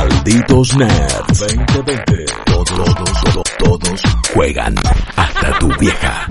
Malditos Nerds 2020. Todos, todos, todos, todos juegan. Hasta tu vieja.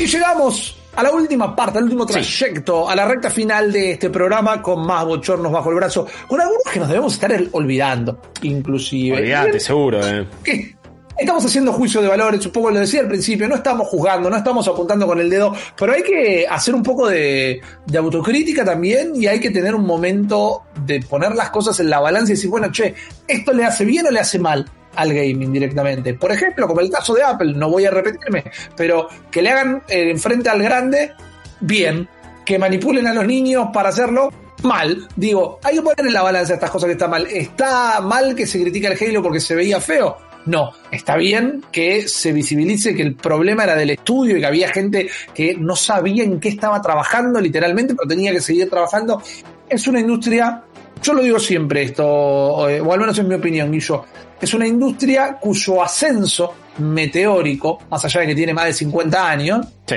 Y llegamos a la última parte, al último trayecto, a la recta final de este programa con más bochornos bajo el brazo, con algunos que nos debemos estar olvidando, inclusive. Olvídate, seguro, eh. ¿Qué? Estamos haciendo juicio de valores, un poco lo decía al principio, no estamos juzgando, no estamos apuntando con el dedo, pero hay que hacer un poco de, autocrítica también y hay que tener un momento de poner las cosas en la balanza y decir, bueno, che, ¿esto le hace bien o le hace mal? al gaming directamente. Por ejemplo, como el caso de Apple, no voy a repetirme, pero que le hagan eh, enfrente al grande, bien. Que manipulen a los niños para hacerlo, mal. Digo, hay que poner en la balanza estas cosas que están mal. ¿Está mal que se critica el Halo porque se veía feo? No, está bien que se visibilice que el problema era del estudio y que había gente que no sabía en qué estaba trabajando literalmente, pero tenía que seguir trabajando. Es una industria, yo lo digo siempre esto, eh, o al menos en mi opinión, Guillo, es una industria cuyo ascenso meteórico, más allá de que tiene más de 50 años, Sí.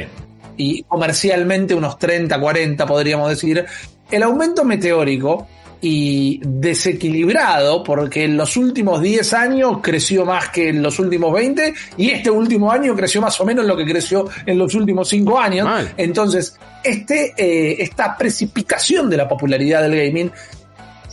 y comercialmente unos 30, 40 podríamos decir, el aumento meteórico y desequilibrado, porque en los últimos 10 años creció más que en los últimos 20, y este último año creció más o menos lo que creció en los últimos 5 años. Mal. Entonces, este, eh, esta precipitación de la popularidad del gaming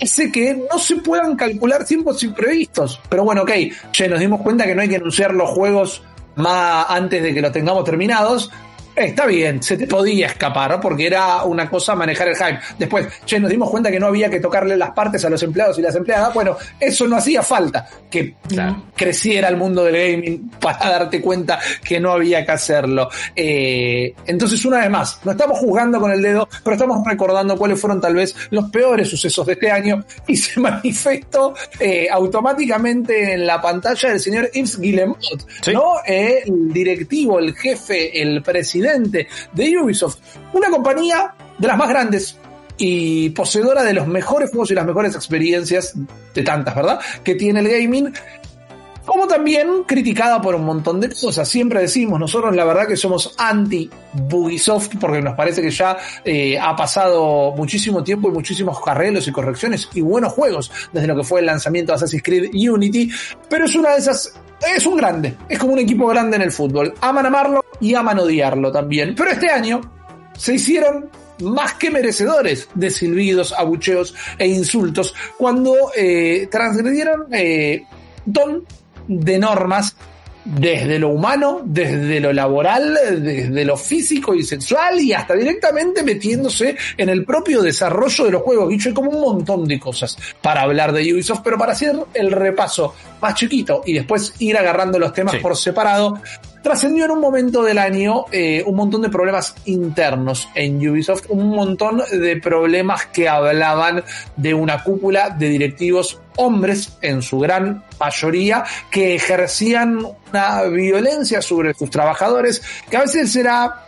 hace que no se puedan calcular tiempos imprevistos. Pero bueno, ok, che, nos dimos cuenta que no hay que anunciar los juegos más antes de que los tengamos terminados. Está bien, se te podía escapar porque era una cosa manejar el hype. Después, che, nos dimos cuenta que no había que tocarle las partes a los empleados y las empleadas. Bueno, eso no hacía falta que Claro. creciera el mundo del gaming para darte cuenta que no había que hacerlo. Eh, entonces, una vez más, no estamos juzgando con el dedo, pero estamos recordando cuáles fueron tal vez los peores sucesos de este año y se manifestó eh, automáticamente en la pantalla del señor Yves Guillemot, Sí. ¿no? Eh, el directivo, el jefe, el presidente de Ubisoft, una compañía de las más grandes y poseedora de los mejores juegos y las mejores experiencias de tantas, ¿verdad? Que tiene el gaming como también criticada por un montón de cosas. Siempre decimos, nosotros la verdad que somos anti Bugisoft porque nos parece que ya eh, ha pasado muchísimo tiempo y muchísimos arreglos y correcciones y buenos juegos desde lo que fue el lanzamiento de Assassin's Creed Unity, pero es una de esas es un grande, es como un equipo grande en el fútbol. Aman amarlo y aman odiarlo también. Pero este año se hicieron más que merecedores de silbidos, abucheos e insultos cuando eh, transgredieron eh, don de normas desde lo humano, desde lo laboral, desde lo físico y sexual y hasta directamente metiéndose en el propio desarrollo de los juegos. Dicho, hay como un montón de cosas para hablar de Ubisoft, pero para hacer el repaso más chiquito y después ir agarrando los temas Sí. por separado, trascendió en un momento del año eh, un montón de problemas internos en Ubisoft, un montón de problemas que hablaban de una cúpula de directivos hombres en su gran mayoría que ejercían una violencia sobre sus trabajadores que a veces era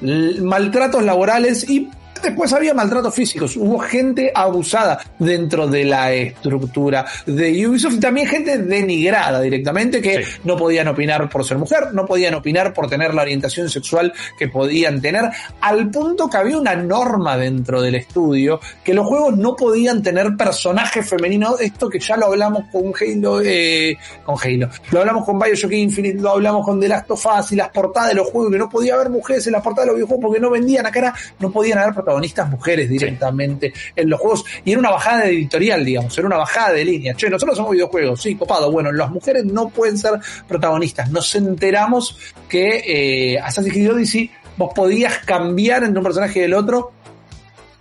maltratos laborales y después había maltratos físicos. Hubo gente abusada dentro de la estructura de Ubisoft y también gente denigrada directamente que Sí. no podían opinar por ser mujer, no podían opinar por tener la orientación sexual que podían tener, al punto que había una norma dentro del estudio que los juegos no podían tener personajes femeninos. Esto que ya lo hablamos con Halo, eh, con Halo, lo hablamos con Bioshock Infinite, lo hablamos con The Last of Us y las portadas de los juegos, que no podía haber mujeres en las portadas de los videojuegos porque no vendían acá, era- no podían haber protagonistas mujeres directamente en los juegos y era una bajada de editorial, digamos, era una bajada de línea. Che, nosotros somos videojuegos, sí, copado. Bueno, las mujeres no pueden ser protagonistas. Nos enteramos que eh, Assassin's Creed Odyssey vos podías cambiar entre un personaje y el otro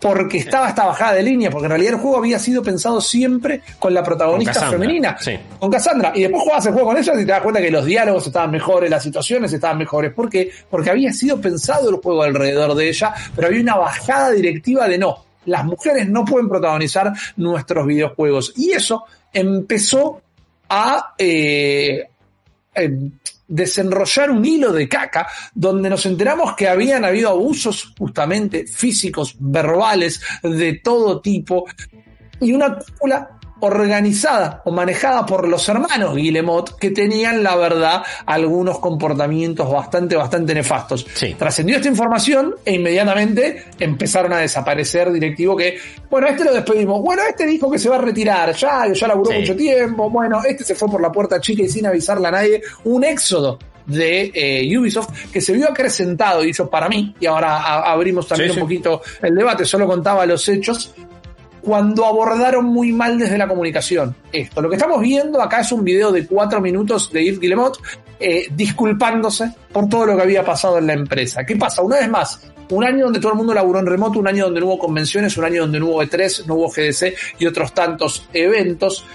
porque estaba esta bajada de línea, porque en realidad el juego había sido pensado siempre con la protagonista Con Cassandra, femenina, sí. con Cassandra, y después jugabas el juego con ella y te das cuenta que los diálogos estaban mejores, las situaciones estaban mejores, ¿por qué? Porque había sido pensado el juego alrededor de ella, pero había una bajada directiva de no, las mujeres no pueden protagonizar nuestros videojuegos. Y eso empezó a eh, em, desenrollar un hilo de caca donde nos enteramos que habían habido abusos justamente físicos, verbales, de todo tipo, y una cúpula organizada o manejada por los hermanos Guillemot que tenían, la verdad, algunos comportamientos bastante, bastante nefastos. Trascendió esta información e inmediatamente empezaron a desaparecer directivos que, bueno, este lo despedimos, bueno, este dijo que se va a retirar, ya, ya laburó mucho tiempo, bueno, este se fue por la puerta chica y sin avisarle a nadie, un éxodo de eh, Ubisoft que se vio acrecentado, y eso para mí, y ahora abrimos también un poquito el debate, solo contaba los hechos, cuando abordaron muy mal desde la comunicación esto. Lo que estamos viendo acá es un video de cuatro minutos de Yves Guillemot eh, disculpándose por todo lo que había pasado en la empresa. ¿Qué pasa? Una vez más, un año donde todo el mundo laburó en remoto, un año donde no hubo convenciones, un año donde no hubo E3, no hubo GDC y otros tantos eventos.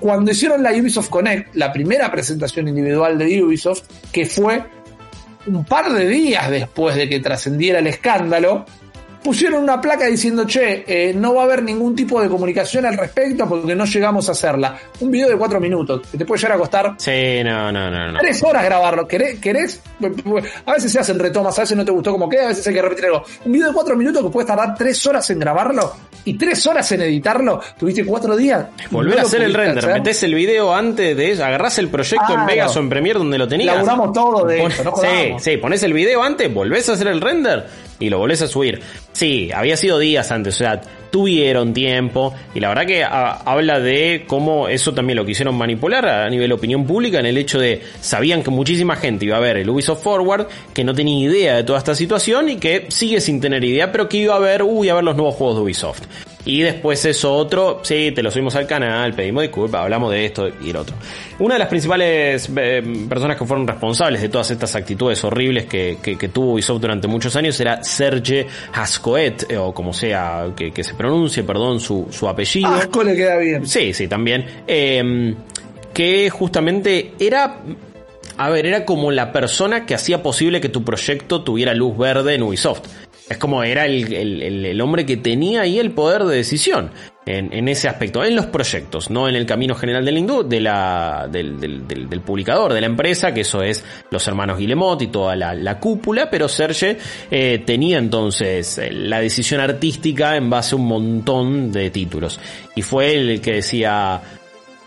Cuando hicieron la Ubisoft Connect, la primera presentación individual de Ubisoft, que fue un par de días después de que trascendiera el escándalo, pusieron una placa diciendo, che, eh, no va a haber ningún tipo de comunicación al respecto porque no llegamos a hacerla. Un video de cuatro minutos, que te puede llegar a costar... Sí, no, no, no. no. Tres horas grabarlo. ¿Querés, ¿Querés? A veces se hacen retomas, a veces no te gustó como queda, a veces hay que repetir algo. Un video de cuatro minutos que puedes tardar tres horas en grabarlo y tres horas en editarlo. Tuviste cuatro días. Volver a hacer el render. Metés el video antes de agarrás el proyecto en Vegas o en Premiere donde lo tenías. Laburamos todo de eso, no Sí, sí, pones el video antes, volvés a hacer el render y lo volvés a subir. Sí, había sido días antes, o sea, tuvieron tiempo y la verdad que habla de cómo eso también lo quisieron manipular a nivel opinión pública en el hecho de sabían que muchísima gente iba a ver el Ubisoft Forward, que no tenía idea de toda esta situación y que sigue sin tener idea, pero que iba a ver, uy, a ver los nuevos juegos de Ubisoft. Y después eso otro, sí, te lo subimos al canal, pedimos disculpas, hablamos de esto y el otro. Una de las principales eh, personas que fueron responsables de todas estas actitudes horribles que, que, tuvo Ubisoft durante muchos años era Serge Hascoet, eh, o como sea que, se pronuncie, perdón, su, su apellido. Asco le queda bien. Sí, sí, también. Em, que justamente era a ver, era como la persona que hacía posible que tu proyecto tuviera luz verde en Ubisoft. Es como era el, hombre que tenía ahí el poder de decisión en, ese aspecto, en los proyectos, no en el camino general del, de la, del, del, publicador, de la empresa, que eso es los hermanos Guillemot y toda la, cúpula, pero Serge eh, tenía entonces eh, la decisión artística en base a un montón de títulos. Y fue el que decía,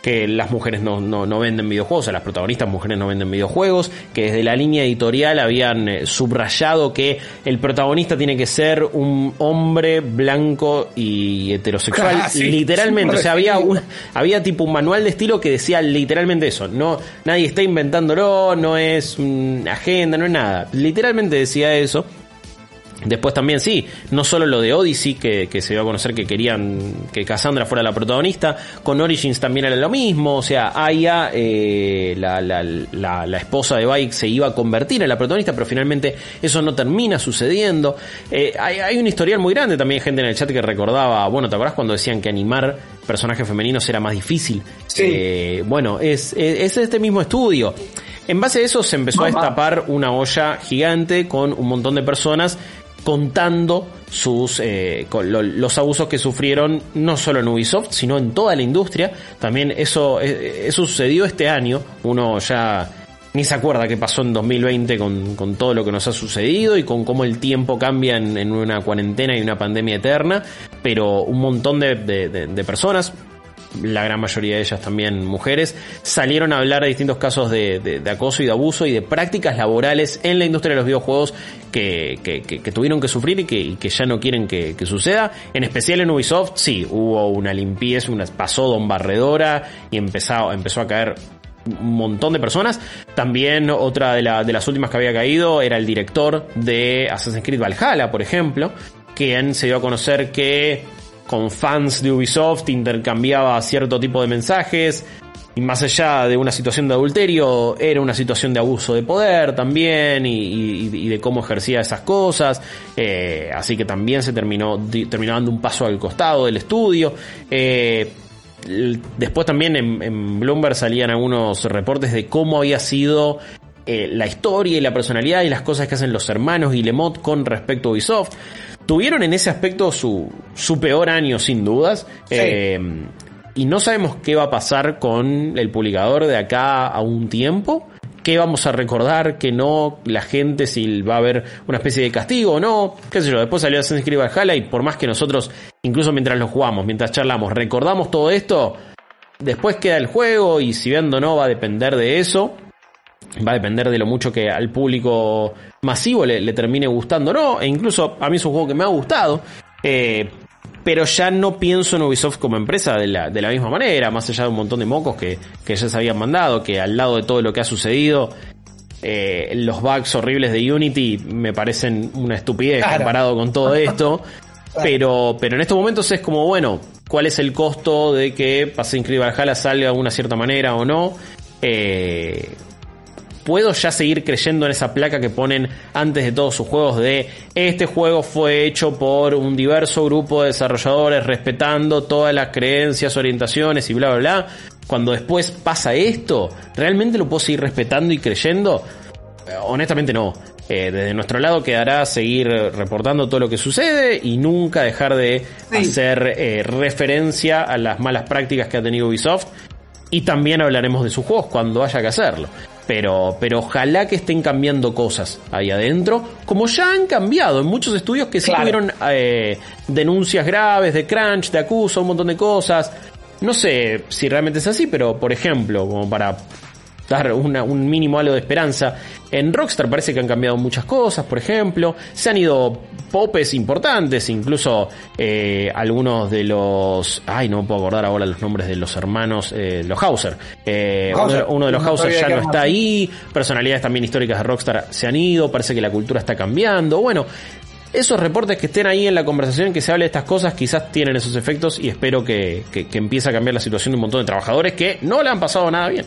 que las mujeres no, no, venden videojuegos, o sea, las protagonistas mujeres no venden videojuegos, que desde la línea editorial habían eh, subrayado que el protagonista tiene que ser un hombre blanco y heterosexual. Ah, literalmente, o sea, había, un, había tipo un manual de estilo que decía literalmente eso. No, nadie está inventándolo, no es una agenda, no es nada. Literalmente decía eso. Después también sí, no solo lo de Odyssey, que, que se dio a conocer que querían que Cassandra fuera la protagonista, con Origins también era lo mismo, o sea, Aya, eh, la, la, la, esposa de Bike, se iba a convertir en la protagonista, pero finalmente eso no termina sucediendo. Eh, hay, hay, un historial muy grande también, gente en el chat que recordaba, bueno, ¿te acuerdas cuando decían que animar personajes femeninos era más difícil? Sí. Eh, bueno, es, es este mismo estudio. En base a eso se empezó a destapar una olla gigante con un montón de personas contando sus eh, los abusos que sufrieron no solo en Ubisoft sino en toda la industria. También eso eh, eso sucedió este año. Uno ya ni se acuerda qué pasó en 2020 con, con todo lo que nos ha sucedido y con cómo el tiempo cambia en, una cuarentena y una pandemia eterna. Pero un montón de, de personas la gran mayoría de ellas también mujeres, salieron a hablar de distintos casos de, acoso y de abuso y de prácticas laborales en la industria de los videojuegos que, tuvieron que sufrir y que, ya no quieren que, suceda. En especial en Ubisoft, sí, hubo una limpieza, una, pasó Don Barredora y empezó, empezó a caer un montón de personas. También otra de, de las últimas que había caído era el director de Assassin's Creed Valhalla, por ejemplo, quien se dio a conocer que con fans de Ubisoft intercambiaba cierto tipo de mensajes. Y más allá de una situación de adulterio, era una situación de abuso de poder también y, de cómo ejercía esas cosas. Eh, así que también se terminó, terminó dando un paso al costado del estudio. Eh, después también en, Bloomberg salían algunos reportes de cómo había sido eh, la historia y la personalidad y las cosas que hacen los hermanos Guillemot con respecto a Ubisoft tuvieron en ese aspecto su, su peor año, sin dudas. Eh, y no sabemos qué va a pasar con el publicador de acá a un tiempo. ¿Qué vamos a recordar? que no? La gente, si va a haber una especie de castigo o no. ¿Qué sé yo? Después salió Assassin's Creed Valhalla y por más que nosotros, incluso mientras lo jugamos, mientras charlamos, recordamos todo esto, después queda el juego y si bien o no va a depender de eso va a depender de lo mucho que al público masivo le, termine gustando no, e incluso a mí es un juego que me ha gustado, eh, pero ya no pienso en Ubisoft como empresa de la, de la misma manera, más allá de un montón de mocos que, que ya se habían mandado, que al lado de todo lo que ha sucedido, eh, los bugs horribles de Unity me parecen una estupidez comparado con todo esto. Pero, pero en estos momentos es como, bueno, ¿cuál es el costo de que Assassin's Creed Valhalla salga de una cierta manera o no? Eh, puedo ya seguir creyendo en esa placa que ponen antes de todos sus juegos de este juego fue hecho por un diverso grupo de desarrolladores respetando todas las creencias, orientaciones y bla bla bla. Cuando después pasa esto, ¿realmente lo puedo seguir respetando y creyendo? Eh, honestamente no. Eh, desde nuestro lado quedará seguir reportando todo lo que sucede y nunca dejar de hacer eh, referencia a las malas prácticas que ha tenido Ubisoft. Y también hablaremos de sus juegos cuando haya que hacerlo. Pero, pero ojalá que estén cambiando cosas ahí adentro, como ya han cambiado en muchos estudios que sí tuvieron eh, denuncias graves de crunch, de acusa, un montón de cosas. No sé si realmente es así, pero por ejemplo, como para dar un mínimo halo de esperanza. En Rockstar parece que han cambiado muchas cosas, por ejemplo. Se han ido popes importantes, incluso eh, algunos de los... Ay, no me puedo acordar ahora los nombres de los hermanos, eh, los Hauser. Eh, uno, de los Hauser ya no está ahí. Personalidades también históricas de Rockstar se han ido. Parece que la cultura está cambiando. Bueno, esos reportes que estén ahí en la conversación, que se hable de estas cosas, quizás tienen esos efectos y espero que, que, que empiece a cambiar la situación de un montón de trabajadores que no le han pasado nada bien.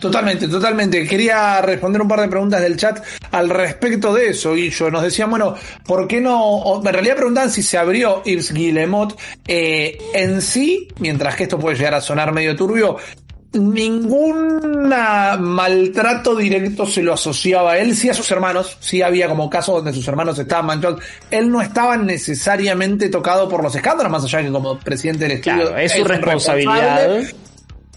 Totalmente, totalmente. Quería responder un par de preguntas del chat al respecto de eso, y yo nos decían, bueno, ¿por qué no? En realidad preguntan si se abrió Yves Guillemot eh, en sí, mientras que esto puede llegar a sonar medio turbio, ningún maltrato directo se lo asociaba a él, sí a sus hermanos, sí había como casos donde sus hermanos estaban manchados, él no estaba necesariamente tocado por los escándalos, más allá que como presidente del estudio es su responsabilidad.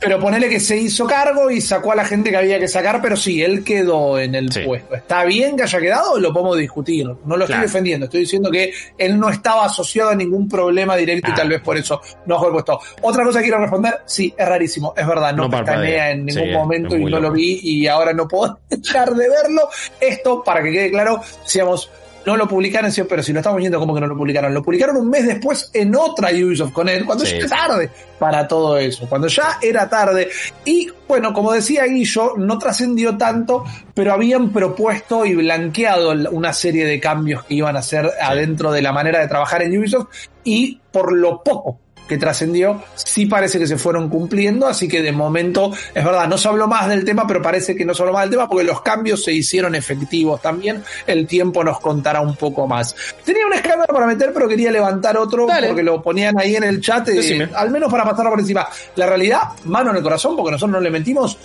Pero ponele que se hizo cargo y sacó a la gente que había que sacar, pero sí, él quedó en el puesto. ¿Está bien que haya quedado lo podemos discutir? No lo estoy defendiendo, estoy diciendo que él no estaba asociado a ningún problema directo y tal vez por eso no fue puesto. Otra cosa que quiero responder, sí, es rarísimo, es verdad, no, no en ningún momento y no lo vi y ahora no puedo dejar de verlo. Esto, para que quede claro, decíamos, no lo publicaron, pero si lo estamos viendo, ¿cómo que no lo publicaron? Lo publicaron un mes después en otra Ubisoft con él, cuando ya era tarde para todo eso, cuando ya era tarde. Y bueno, como decía Guillo, no trascendió tanto, pero habían propuesto y blanqueado una serie de cambios que iban a hacer adentro de la manera de trabajar en Ubisoft y por lo poco que trascendió, sí parece que se fueron cumpliendo, así que de momento, es verdad, no se habló más del tema, pero parece que no se habló más del tema porque los cambios se hicieron efectivos también, el tiempo nos contará un poco más. Tenía un escándalo para meter, pero quería levantar otro porque lo ponían ahí en el chat, eh, al menos para pasarlo por encima. La realidad, mano en el corazón, porque nosotros no le mentimos,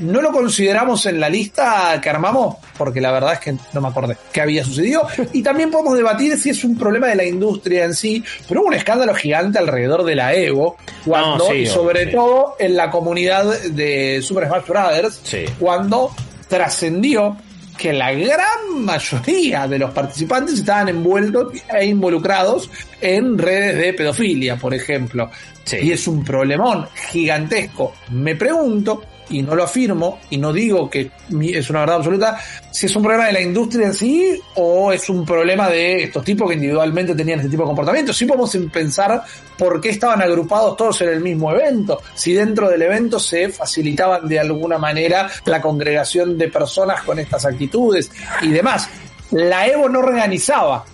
no lo consideramos en la lista que armamos, porque la verdad es que no me acordé qué había sucedido. Y también podemos debatir si es un problema de la industria en sí, pero hubo un escándalo gigante alrededor de la Evo, cuando, y sobre todo en la comunidad de Super Smash Brothers, cuando trascendió que la gran mayoría de los participantes estaban envueltos e involucrados en redes de pedofilia, por ejemplo. Y es un problemón gigantesco. Me pregunto y no lo afirmo y no digo que es una verdad absoluta, si es un problema de la industria en sí o es un problema de estos tipos que individualmente tenían este tipo de comportamientos. Sí podemos pensar por qué estaban agrupados todos en el mismo evento, si dentro del evento se facilitaban de alguna manera la congregación de personas con estas actitudes y demás. La Evo no organizaba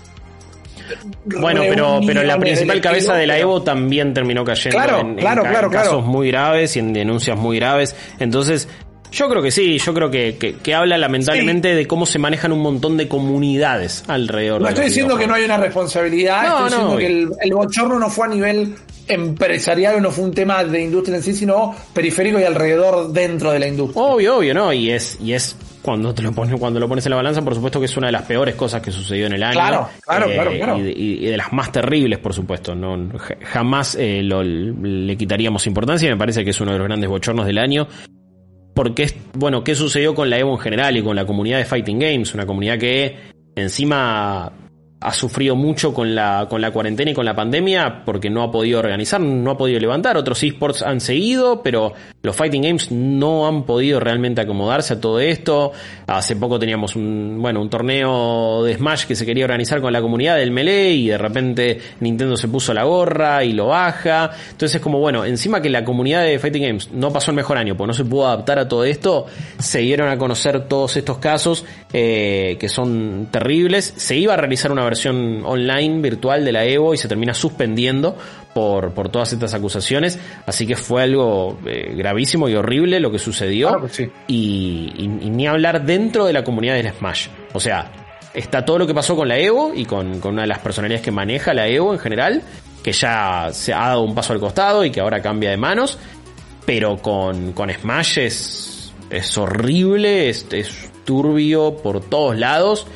bueno, pero, pero la principal cabeza de la Evo también terminó cayendo en, casos muy graves y en denuncias muy graves. Entonces, yo creo que sí, yo creo que, que, habla lamentablemente de cómo se manejan un montón de comunidades alrededor. No estoy diciendo que no hay una responsabilidad, estoy diciendo que el, el, bochorno no fue a nivel empresarial, no fue un tema de industria en sí, sino periférico y alrededor dentro de la industria. Obvio, obvio, ¿no? Y es, y es cuando te lo pones, cuando lo pones en la balanza, por supuesto que es una de las peores cosas que sucedió en el año. Claro, claro, claro, claro. Y, de, las más terribles, por supuesto. No, jamás eh, lo, le quitaríamos importancia y me parece que es uno de los grandes bochornos del año. Porque, bueno, ¿qué sucedió con la Evo en general y con la comunidad de Fighting Games? Una comunidad que encima ha sufrido mucho con la, con la cuarentena y con la pandemia porque no ha podido organizar, no ha podido levantar. Otros esports han seguido, pero los Fighting Games no han podido realmente acomodarse a todo esto. Hace poco teníamos un, bueno, un torneo de Smash que se quería organizar con la comunidad del Melee y de repente Nintendo se puso la gorra y lo baja. Entonces es como, bueno, encima que la comunidad de Fighting Games no pasó el mejor año, porque no se pudo adaptar a todo esto, se dieron a conocer todos estos casos eh, que son terribles. Se iba a realizar una versión online virtual de la Evo y se termina suspendiendo por, por todas estas acusaciones. Así que fue algo eh, gravísimo y horrible lo que sucedió. y, ni hablar dentro de la comunidad del Smash. O sea, está todo lo que pasó con la Evo y con, con una de las personalidades que maneja la Evo en general, que ya se ha dado un paso al costado y que ahora cambia de manos. Pero con, con Smash es, es horrible, es, es turbio por todos lados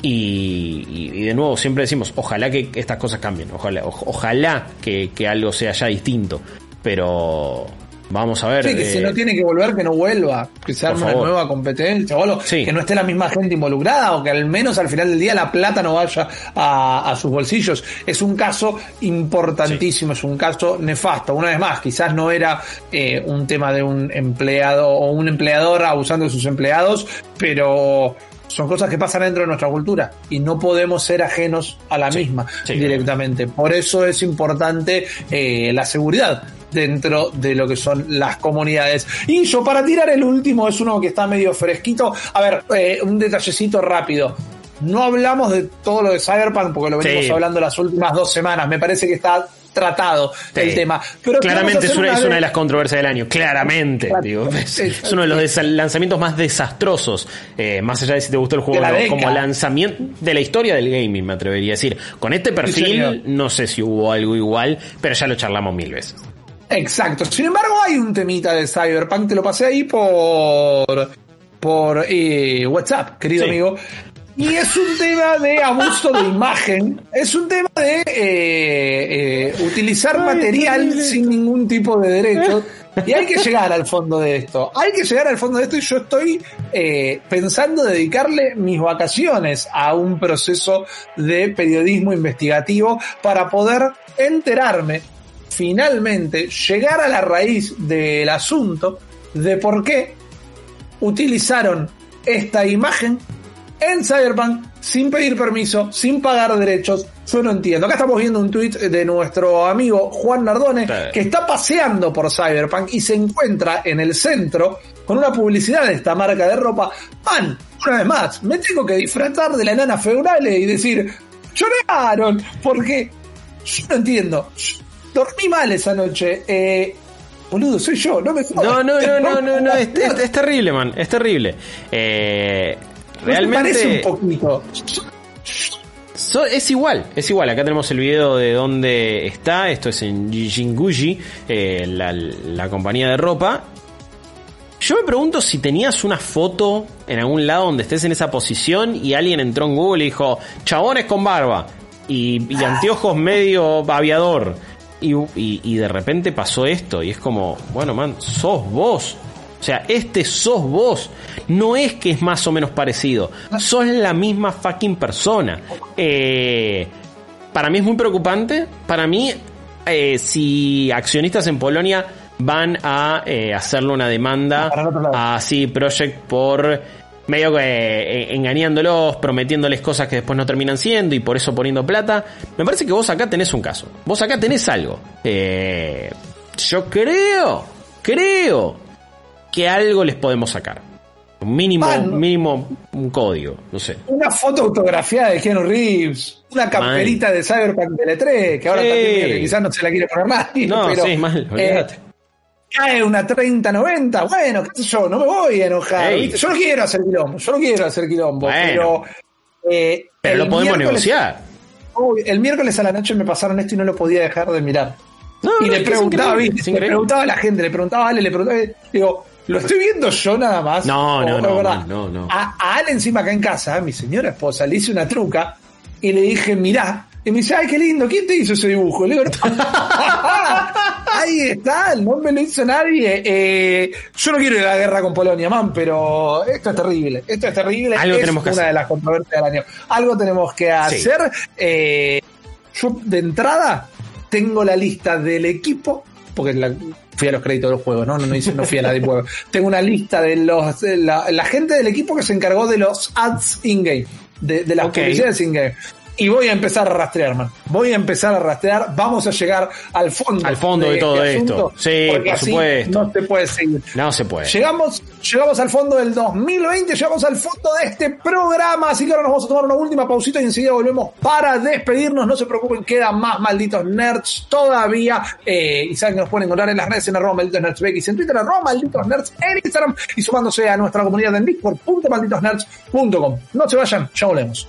y, de nuevo, siempre decimos, ojalá que estas cosas cambien, ojalá, ojalá que, algo sea ya distinto. Pero vamos a ver. Sí, que si no eh, tiene que volver, que no vuelva, que se arme una nueva competencia, o que no esté la misma gente involucrada, o que al menos al final del día la plata no vaya a, sus bolsillos. Es un caso importantísimo, es un caso nefasto. Una vez más, quizás no era eh, un tema de un empleado o un empleador abusando de sus empleados, pero son cosas que pasan dentro de nuestra cultura y no podemos ser ajenos a la misma directamente. Por eso es importante eh, la seguridad dentro de lo que son las comunidades. Y yo, para tirar el último, es uno que está medio fresquito. A ver, eh, un detallecito rápido. No hablamos de todo lo de Cyberpunk porque lo venimos hablando las últimas dos semanas. Me parece que está tratado el tema. Pero claramente es una, de las controversias del año, claramente. es, uno de los lanzamientos más desastrosos, eh, más allá de si te gustó el juego como lanzamiento de la historia del gaming, me atrevería a decir. Con este perfil, no sé si hubo algo igual, pero ya lo charlamos mil veces. Exacto. Sin embargo, hay un temita de Cyberpunk, te lo pasé ahí por por eh, WhatsApp, querido amigo, y es un tema de abuso de imagen, es un tema de eh, eh, utilizar material sin ningún tipo de derecho. Y hay que llegar al fondo de esto. Hay que llegar al fondo de esto y yo estoy eh, pensando dedicarle mis vacaciones a un proceso de periodismo investigativo para poder enterarme, finalmente, llegar a la raíz del asunto de por qué utilizaron esta imagen en Cyberpunk sin pedir permiso, sin pagar derechos. Yo no entiendo. Acá estamos viendo un tweet de nuestro amigo Juan Nardone que está paseando por Cyberpunk y se encuentra en el centro con una publicidad de esta marca de ropa. Man, una vez más, me tengo que disfrazar de la enana feudale y decir, lloraron, porque yo no entiendo. Dormí mal esa noche. Eh, boludo, soy yo, no me No, no, no, no, no, no, es, es, terrible, man, es terrible. Eh, realmente. parece un poquito. es igual, es igual. Acá tenemos el video de dónde está. Esto es en Jinguji, eh, la, compañía de ropa. Yo me pregunto si tenías una foto en algún lado donde estés en esa posición y alguien entró en Google y dijo, chabones con barba y, anteojos medio aviador. Y, y, de repente pasó esto y es como, bueno, man, sos vos. O sea, este sos vos. No es que es más o menos parecido. Sos la misma fucking persona. Eh, para mí es muy preocupante. Para mí, eh, si accionistas en Polonia van a eh, hacerle una demanda a CD Project por medio que engañándolos, prometiéndoles cosas que después no terminan siendo y por eso poniendo plata. Me parece que vos acá tenés un caso. Vos acá tenés algo. yo creo, creo que algo les podemos sacar. Un mínimo, mínimo un código, no sé. Una foto autografiada de Keanu Reeves, una camperita de Cyberpunk de 3 que ahora también quizás no se la quiere poner nadie. No, pero, sí, mal, eh, cae una 30-90, bueno, qué sé yo, no me voy a enojar. Yo no quiero hacer quilombo, yo no quiero hacer quilombo, pero... Eh, pero lo podemos negociar. El miércoles a la noche me pasaron esto y no lo podía dejar de mirar. y le preguntaba, le preguntaba a la gente, le preguntaba a Ale, le preguntaba, digo, lo estoy viendo yo nada más. No, no, o- no, verdad. no, no. A, a Ale encima acá en casa, mi señora esposa, le hice una truca y le dije, mirá. Y me dice, ay, qué lindo, ¿quién te hizo ese dibujo? Le digo, ahí está, no me lo hizo nadie. Eh, yo no quiero ir a la guerra con Polonia, man, pero esto es terrible. Esto es terrible. Algo es tenemos que una hacer. de las controversias del año. Algo tenemos que hacer. Eh, yo de entrada tengo la lista del equipo, porque la- fui a los créditos del juego, ¿no? No, no, hice- no fui a la de juego. Tengo una lista de los de la, la gente del equipo que se encargó de los ads in-game, de, de las publicidades in-game. Y voy a empezar a rastrear, man. Voy a empezar a rastrear. Vamos a llegar al fondo. Al fondo de todo esto. Sí, por supuesto. No te puedes seguir. No se puede. Llegamos, llegamos al fondo del 2020, llegamos al fondo de este programa, así que ahora nos vamos a tomar una última pausita y enseguida volvemos para despedirnos. No se preocupen, quedan más malditos nerds todavía. Eh, y saben que nos pueden encontrar en las redes en arroba malditos nerds en Twitter arroba malditos nerds, en Instagram y sumándose a nuestra comunidad en discord.malditosnerds.com. No se vayan, ya volvemos.